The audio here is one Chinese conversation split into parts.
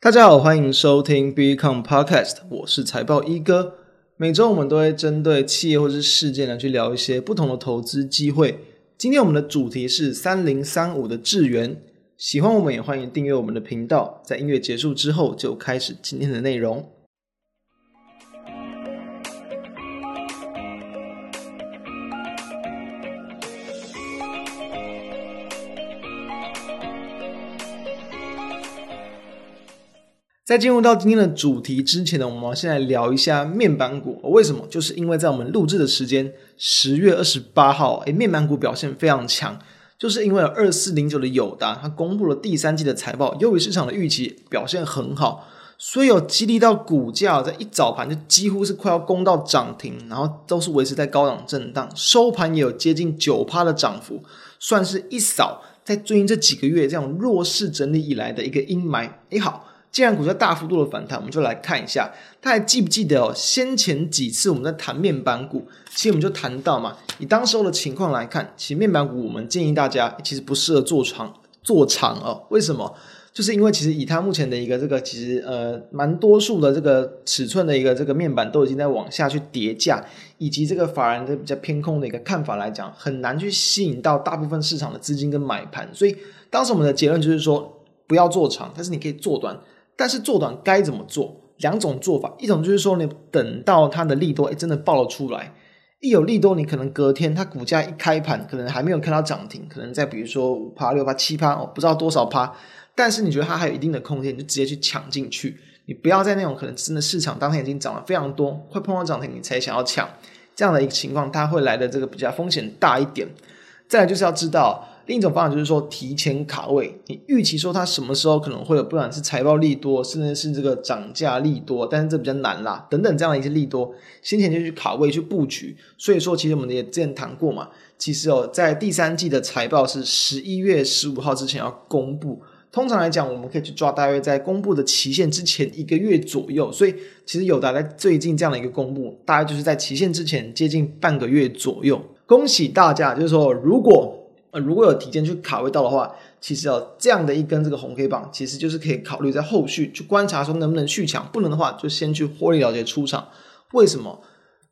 大家好，欢迎收听 Become Podcast，我是财报一哥。每周我们都会针对企业或是事件来去聊一些不同的投资机会。今天我们的主题是三零三五的智源。喜欢我们也欢迎订阅我们的频道。在音乐结束之后，就开始今天的内容。在进入到今天的主题之前呢，我们先来聊一下面板股。为什么？就是因为在我们录制的时间十月二十八号，诶，面板股表现非常强，就是因为二四零九的友达，它公布了第三季的财报，优于市场的预期，表现很好，所以有激励到股价在一早盘就几乎是快要攻到涨停，然后都是维持在高档震荡，收盘也有接近九趴的涨幅，算是一扫在最近这几个月这样弱势整理以来的一个阴霾。诶，好。既然股价大幅度的反弹，我们就来看一下，大家记不记得哦？先前几次我们在谈面板股，其实我们就谈到嘛，以当时候的情况来看，其实面板股我们建议大家其实不适合做长做长哦。为什么？就是因为其实以它目前的一个这个其实呃蛮多数的这个尺寸的一个这个面板都已经在往下去叠价，以及这个法人的比较偏空的一个看法来讲，很难去吸引到大部分市场的资金跟买盘。所以当时我们的结论就是说，不要做长，但是你可以做短。但是做短该怎么做？两种做法，一种就是说，你等到它的利多，诶真的爆了出来，一有利多，你可能隔天它股价一开盘，可能还没有看到涨停，可能在比如说五趴、六趴、七趴，哦，不知道多少趴，但是你觉得它还有一定的空间，你就直接去抢进去，你不要在那种可能真的市场当天已经涨了非常多，会碰到涨停，你才想要抢，这样的一个情况，它会来的这个比较风险大一点。再来就是要知道。另一种方法就是说，提前卡位，你预期说它什么时候可能会有，不管是财报利多，甚至是这个涨价利多，但是这比较难啦，等等这样的一些利多，先前就去卡位去布局。所以说，其实我们也之前谈过嘛，其实哦，在第三季的财报是十一月十五号之前要公布。通常来讲，我们可以去抓大约在公布的期限之前一个月左右。所以，其实有的在最近这样的一个公布，大概就是在期限之前接近半个月左右。恭喜大家，就是说如果。呃，如果有提前去卡位到的话，其实哦，这样的一根这个红 K 棒，其实就是可以考虑在后续去观察说能不能续抢，不能的话就先去获利了结出场。为什么？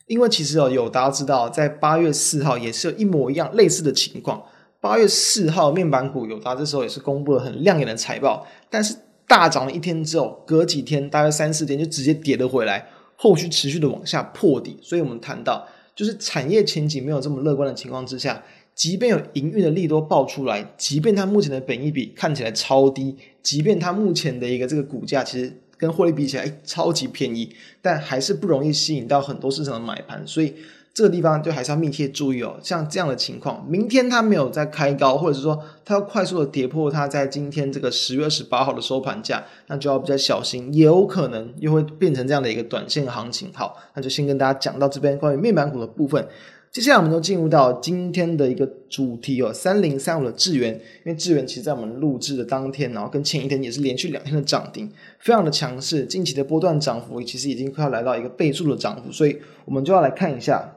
因为其实哦，有大家知道，在八月四号也是有一模一样类似的情况。八月四号面板股友达这时候也是公布了很亮眼的财报，但是大涨了一天之后，隔几天大概三四天就直接跌了回来，后续持续的往下破底。所以我们谈到，就是产业前景没有这么乐观的情况之下。即便有营运的利多爆出来，即便它目前的本益比看起来超低，即便它目前的一个这个股价其实跟获利比起来，超级便宜，但还是不容易吸引到很多市场的买盘，所以。这个地方就还是要密切注意哦，像这样的情况，明天它没有再开高，或者是说它要快速的跌破它在今天这个十月二十八号的收盘价，那就要比较小心，也有可能又会变成这样的一个短线行情。好，那就先跟大家讲到这边关于面板股的部分。接下来我们就进入到今天的一个主题哦，三零三五的智原，因为智原其实在我们录制的当天，然后跟前一天也是连续两天的涨停，非常的强势，近期的波段涨幅其实已经快要来到一个倍数的涨幅，所以我们就要来看一下。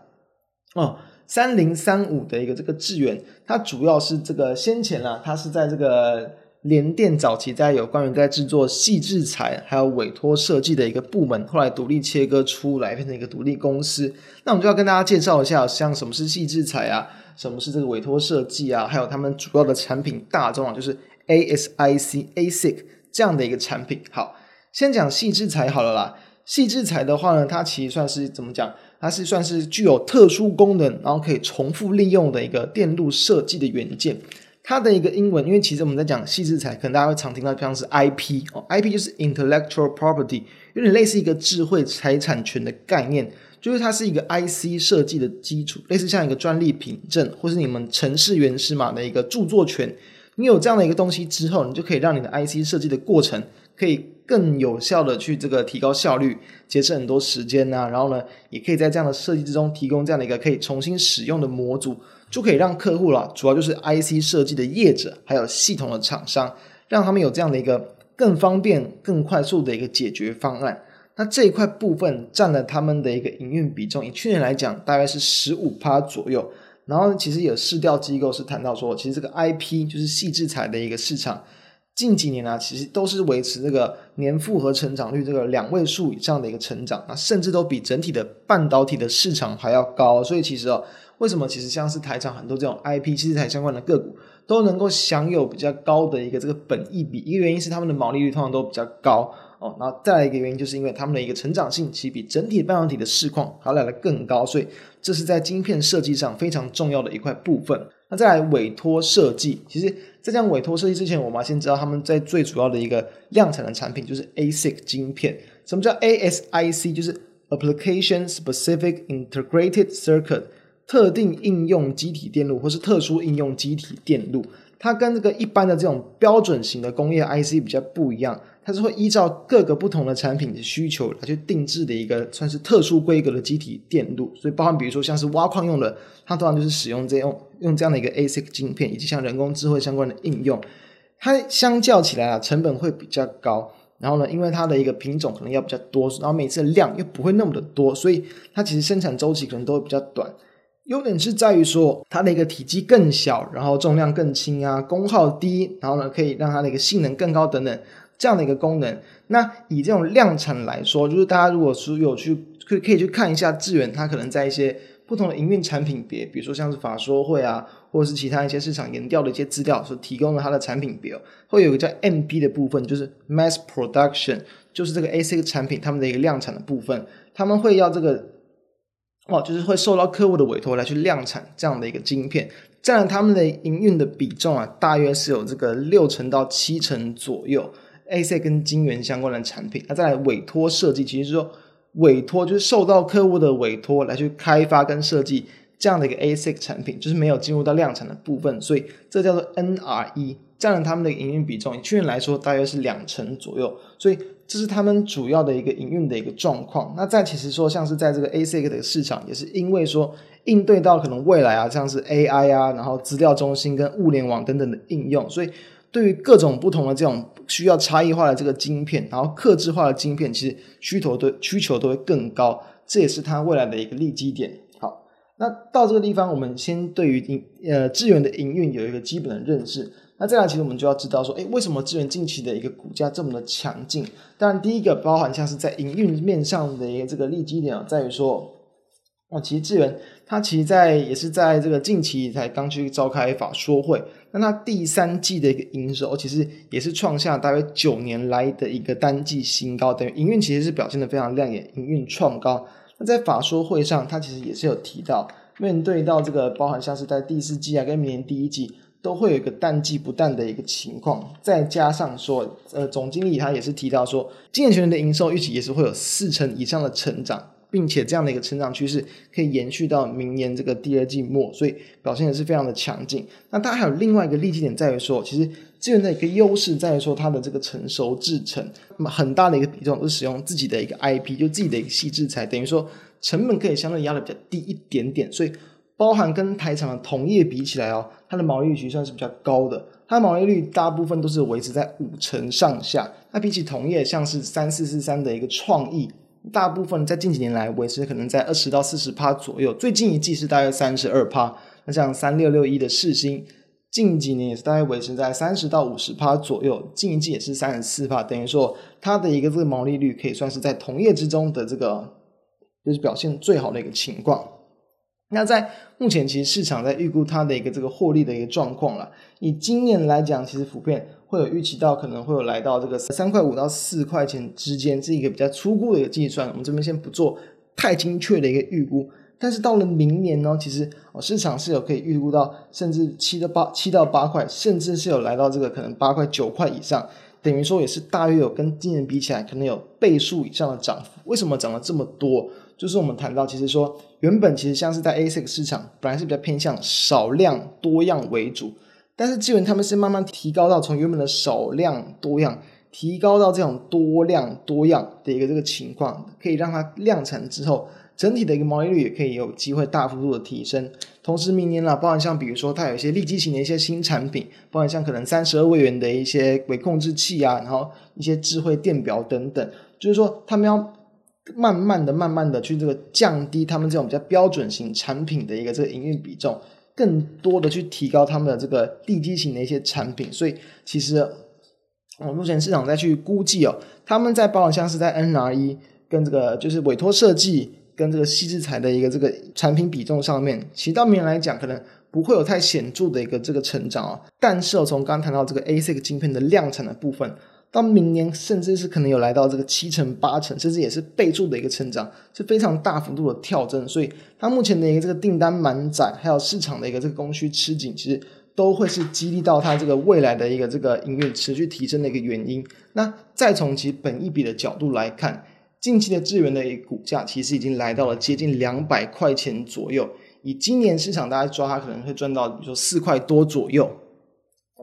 哦，三零三五的一个这个智原，它主要是这个先前啊，它是在这个联电早期在有关于在制作矽智财还有委托设计的一个部门，后来独立切割出来变成一个独立公司。那我们就要跟大家介绍一下，像什么是矽智财啊，什么是这个委托设计啊，还有他们主要的产品大宗啊，就是 ASIC ASIC 这样的一个产品。好，先讲矽智财好了啦。矽智财的话呢，它其实算是怎么讲？它是算是具有特殊功能，然后可以重复利用的一个电路设计的元件。它的一个英文，因为其实我们在讲矽智财，可能大家会常听到像是 IP 哦，IP 就是 intellectual property，有点类似一个智慧财产权的概念，就是它是一个 IC 设计的基础，类似像一个专利凭证，或是你们程式源码码的一个著作权。你有这样的一个东西之后，你就可以让你的 IC 设计的过程可以。更有效的去这个提高效率，节省很多时间呐、然后呢，也可以在这样的设计之中提供这样的一个可以重新使用的模组，就可以让客户啦，主要就是 IC 设计的业者，还有系统的厂商，让他们有这样的一个更方便、更快速的一个解决方案。那这一块部分占了他们的一个营运比重，以去年来讲，大概是十五趴左右。然后其实有市调机构是谈到说，其实这个 IP 就是细制材的一个市场。近几年啊，其实都是维持这个年复合成长率这个两位数以上的一个成长，那甚至都比整体的半导体的市场还要高。所以其实哦，为什么其实像是台厂很多这种 IP 器材相关的个股都能够享有比较高的一个这个本益比？一个原因是他们的毛利率通常都比较高哦，然后再来一个原因就是因为他们的一个成长性其实比整体半导体的市况还要来得更高，所以这是在晶片设计上非常重要的一块部分。那再来委托设计，其实。在这样委托设计之前，我们先知道他们在最主要的一个量产的产品就是 ASIC 晶片。什么叫 ASIC？就是 Application Specific Integrated Circuit，特定应用集体电路或是特殊应用集体电路。它跟这个一般的这种标准型的工业 IC 比较不一样。它是会依照各个不同的产品的需求来去定制的一个算是特殊规格的机体电路，所以包含比如说像是挖矿用的，它通常就是使用这用用这样的一个 ASIC 晶片，以及像人工智慧相关的应用，它相较起来啊成本会比较高，然后呢，因为它的一个品种可能要比较多，然后每次的量又不会那么的多，所以它其实生产周期可能都会比较短。优点是在于说它的一个体积更小，然后重量更轻啊，功耗低，然后呢可以让它的一个性能更高等等。这样的一个功能，那以这种量产来说，就是大家如果说有去可可以去看一下智原，它可能在一些不同的营运产品别，比如说像是法说会啊，或者是其他一些市场研调的一些资料所提供的它的产品别，会有一个叫 MP 的部分，就是 Mass Production，就是这个 AC 产品他们的一个量产的部分，他们会要这个哦，就是会受到客户的委托来去量产这样的一个晶片，占了他们的营运的比重啊，大约是有这个六成到七成左右。AC 跟晶圆相关的产品，那再来委托设计，其实是说委托就是受到客户的委托来去开发跟设计这样的一个 AC 产品，就是没有进入到量产的部分，所以这叫做 NRE，占了他们的营运比重，以去年来说大约是两成左右，所以这是他们主要的一个营运的一个状况。那再其实说像是在这个 ASIC 的市场，也是因为说应对到可能未来啊，像是 AI 啊，然后资料中心跟物联网等等的应用，所以。对于各种不同的这种需要差异化的这个晶片，然后客制化的晶片，其实需求都需求都会更高，这也是它未来的一个利基点。好，那到这个地方，我们先对于营呃智源的营运有一个基本的认识。那再来，其实我们就要知道说，哎，为什么智原近期的一个股价这么的强劲？当然，第一个包含像是在营运面上的一个这个利基点啊，在于说。哦，其实智原它其实在也是在这个近期才刚去召开法说会，那它第三季的一个营收其实也是创下大约九年来的一个单季新高，等于营运其实是表现的非常亮眼，营运创高。那在法说会上，它其实也是有提到，面对到这个包含像是在第四季啊跟明年第一季都会有一个淡季不淡的一个情况，再加上说，呃，总经理他也是提到说，今年全年的营收预期也是会有四成以上的成长。并且这样的一个成长趋势可以延续到明年这个第二季末，所以表现也是非常的强劲。那它还有另外一个利基点在于说，其实资源的一个优势在于说它的这个成熟制程，那么很大的一个比重是使用自己的一个 IP，就自己的一个细制材，等于说成本可以相对压的比较低一点点。所以包含跟台厂的同业比起来哦，它的毛利率算是比较高的，它的毛利率大部分都是维持在五成上下。那比起同业像是三四四三的一个创意。大部分在近几年来维持可能在二十到四十趴左右，最近一季是大约三十二趴。那像三六六一的世星，近几年也是大概维持在三十到五十趴左右，近一季也是三十四趴，等于说它的一个这个毛利率可以算是在同业之中的这个就是表现最好的一个情况。那在目前其实市场在预估它的一个这个获利的一个状况了，以今年来讲，其实普遍。会有预期到可能会有来到这个三块五到四块钱之间，是一个比较粗估的一个计算。我们这边先不做太精确的一个预估，但是到了明年呢，其实哦市场是有可以预估到甚至七到八七到八块，甚至是有来到这个可能八块九块以上，等于说也是大约有跟今年比起来可能有倍数以上的涨幅。为什么涨了这么多？就是我们谈到其实说原本其实像是在 ASIC 市场本来是比较偏向少量多样为主。但是基本他们是慢慢提高到从原本的少量多样，提高到这种多量多样的一个这个情况，可以让它量产之后，整体的一个毛利率也可以有机会大幅度的提升。同时明年啦，包含像比如说它有一些利基型的一些新产品，包含像可能三十二位元的一些微控制器啊，然后一些智慧电表等等，就是说他们要慢慢的、慢慢的去这个降低他们这种比较标准型产品的一个这个营运比重。更多的去提高他们的这个地基型的一些产品，所以其实我，目前市场再去估计哦，他们在包含像是在 NRE 跟这个就是委托设计跟这个矽智财的一个这个产品比重上面，其实到明年来讲，可能不会有太显著的一个这个成长哦。但是哦，从刚刚谈到这个 ASIC 晶片的量产的部分，到明年甚至是可能有来到这个七成八成，甚至也是倍数的一个成长，是非常大幅度的跳增。所以它目前的一个这个订单满载，还有市场的一个这个供需吃紧，其实。都会是激励到它这个未来的一个这个营运持续提升的一个原因。那再从其本益比的角度来看，近期的智源的一个股价其实已经来到了接近两百块钱左右。以今年市场大家抓它可能会赚到，比如说四块多左右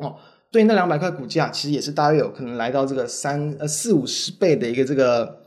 哦。对，那两百块股价其实也是大约有可能来到这个三呃四五十倍的一个这个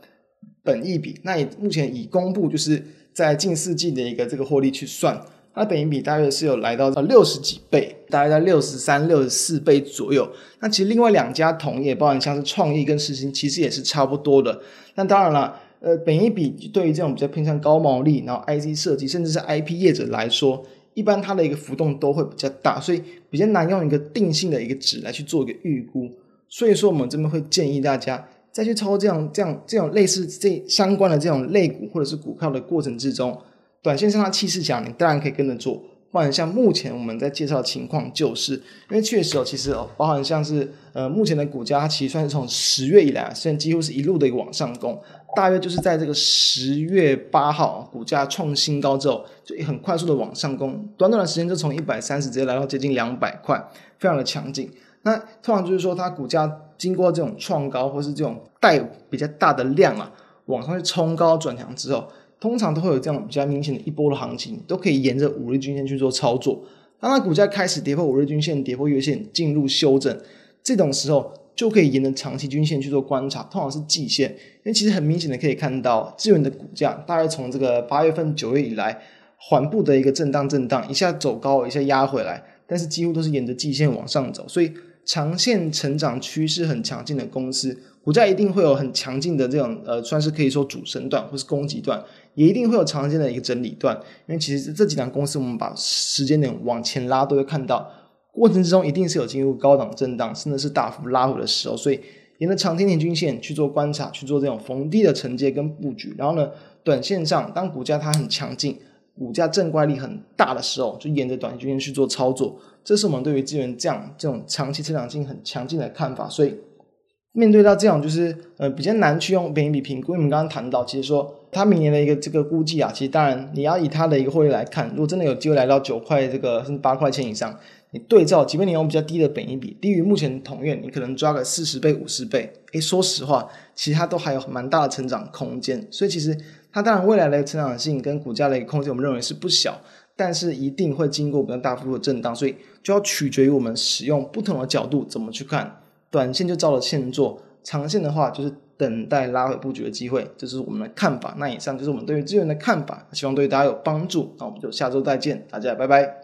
本益比。那也目前已公布就是在近四季的一个这个获利去算。它本益比大约是有来到呃六十几倍，大概在六十三、六十四倍左右。那其实另外两家同业，包含像是创意跟世芯，其实也是差不多的。那当然了，呃，本益比对于这种比较偏向高毛利，然后 IC 设计甚至是 IP 业者来说，一般它的一个浮动都会比较大，所以比较难用一个定性的一个值来去做一个预估。所以说，我们这边会建议大家再去操这样、这样、这种类似这相关的这种类股或者是股票的过程之中。短线上它气势强，你当然可以跟着做。包含像目前我们在介绍的情况，就是因为确实哦，其实哦，包含像是呃目前的股价，它其实算是从十月以来，现在几乎是一路的一个往上攻。大约就是在这个十月八号，股价创新高之后，就很快速的往上攻，短短的时间就从一百三十直接来到接近两百块，非常的强劲。那通常就是说，它股价经过这种创高或是这种带比较大的量啊，往上去冲高转强之后。通常都会有这样比较明显的一波的行情，都可以沿着五日均线去做操作。当它股价开始跌破五日均线、跌破月线，进入修正，这种时候就可以沿着长期均线去做观察，通常是季线。因为其实很明显的可以看到，资源的股价大概从这个八月份、九月以来，缓步的一个震荡、震荡，一下走高，一下压回来，但是几乎都是沿着季线往上走，所以长线成长趋势很强劲的公司，股价一定会有很强劲的这种呃，算是可以说主升段或是攻击段。也一定会有常见的一个整理段，因为其实这几档公司，我们把时间点往前拉，都会看到过程之中一定是有进入高档震荡，甚至是大幅拉回的时候。所以沿着长天年均线去做观察，去做这种逢低的承接跟布局。然后呢，短线上当股价它很强劲，股价正乖力很大的时候，就沿着短均线去做操作。这是我们对于资源这样这种长期成长性很强劲的看法。所以面对到这样就是呃比较难去用本益比评估，因为我们刚刚谈到，其实说。它明年的一个这个估计啊，其实当然你要以它的一个获利来看，如果真的有机会来到九块这个甚至八块钱以上，你对照，即便你用比较低的本益比，低于目前同院，你可能抓个四十倍、五十倍，诶，说实话，其实它都还有蛮大的成长空间。所以其实它当然未来的成长性跟股价的一个空间，我们认为是不小，但是一定会经过比较大幅度的震荡，所以就要取决于我们使用不同的角度怎么去看。短线就照着线做，长线的话就是。等待拉回布局的机会，这是我们的看法。那以上就是我们对于资源的看法，希望对大家有帮助。那我们就下周再见，大家拜拜。